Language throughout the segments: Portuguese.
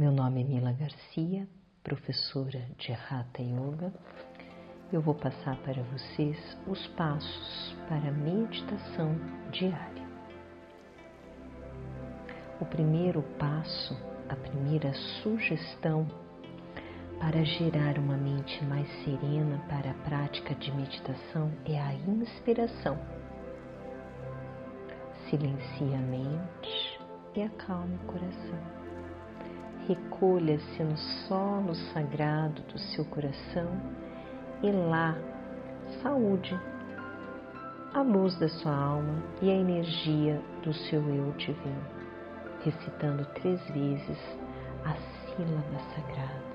Meu nome é Mila Garcia, professora de Hatha Yoga. Eu vou passar para vocês os passos para a meditação diária. O primeiro passo, a primeira sugestão para gerar uma mente mais serena para a prática de meditação é a inspiração. Silencie a mente e acalme o coração recolha-se no solo sagrado do seu coração e lá saúde a luz da sua alma e a energia do seu eu divino, recitando três vezes a sílaba sagrada.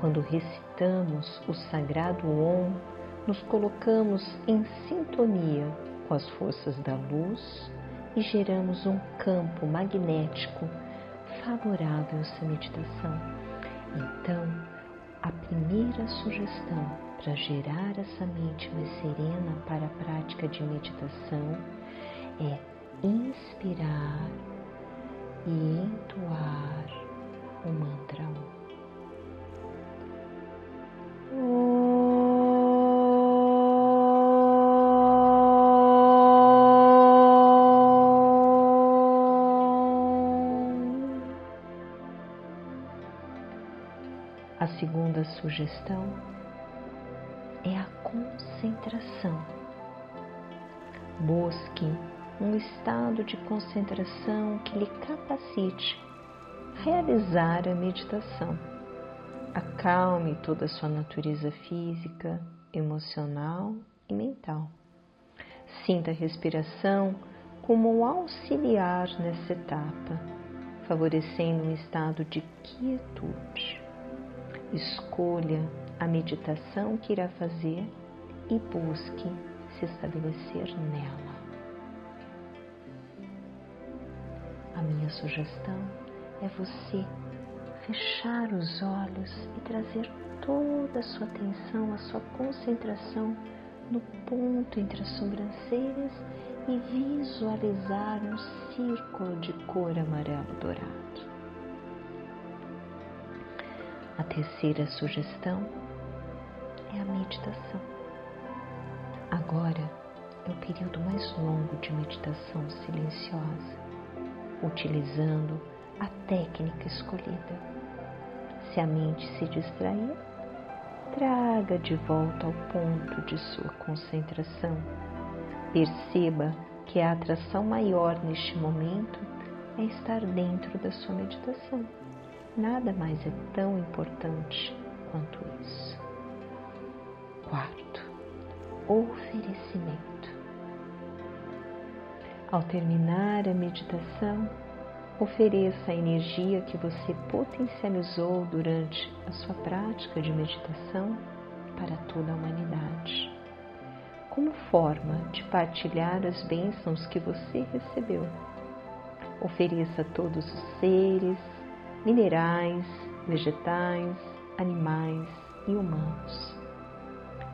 Quando recitamos o sagrado Om, nos colocamos em sintonia com as forças da luz e geramos um campo magnético favorável essa meditação. Então, a primeira sugestão para gerar essa mente mais serena para a prática de meditação é inspirar e entoar o mantra. A segunda sugestão é a concentração. Busque um estado de concentração que lhe capacite realizar a meditação. Acalme toda a sua natureza física, emocional e mental. Sinta a respiração como um auxiliar nessa etapa, favorecendo um estado de quietude. Escolha a meditação que irá fazer e busque se estabelecer nela. A minha sugestão é você fechar os olhos e trazer toda a sua atenção, a sua concentração no ponto entre as sobrancelhas e visualizar um círculo de cor amarelo dourado. A terceira sugestão é a meditação. Agora é o período mais longo de meditação silenciosa, utilizando a técnica escolhida. Se a mente se distrair, traga de volta ao ponto de sua concentração. Perceba que a atração maior neste momento é estar dentro da sua meditação Nada mais é tão importante quanto isso. Quarto, oferecimento. Ao terminar a meditação, ofereça a energia que você potencializou durante a sua prática de meditação para toda a humanidade, como forma de partilhar as bênçãos que você recebeu. Ofereça a todos os seres, minerais, vegetais, animais e humanos.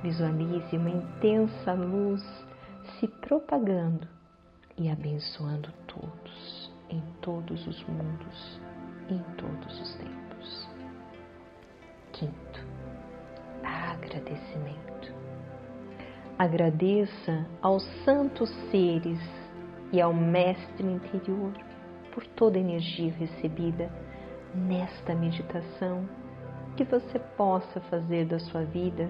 Visualize uma intensa luz se propagando e abençoando todos, em todos os mundos, em todos os tempos. Quinto, agradecimento. Agradeça aos santos seres e ao Mestre interior por toda a energia recebida nesta meditação que você possa fazer da sua vida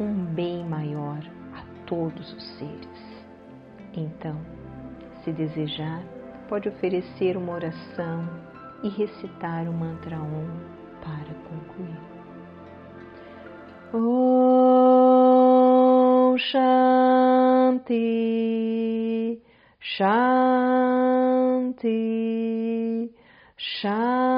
um bem maior a todos os seres. Então, se desejar, pode oferecer uma oração e recitar o mantra Om para concluir. Om Shanti Shanti Shanti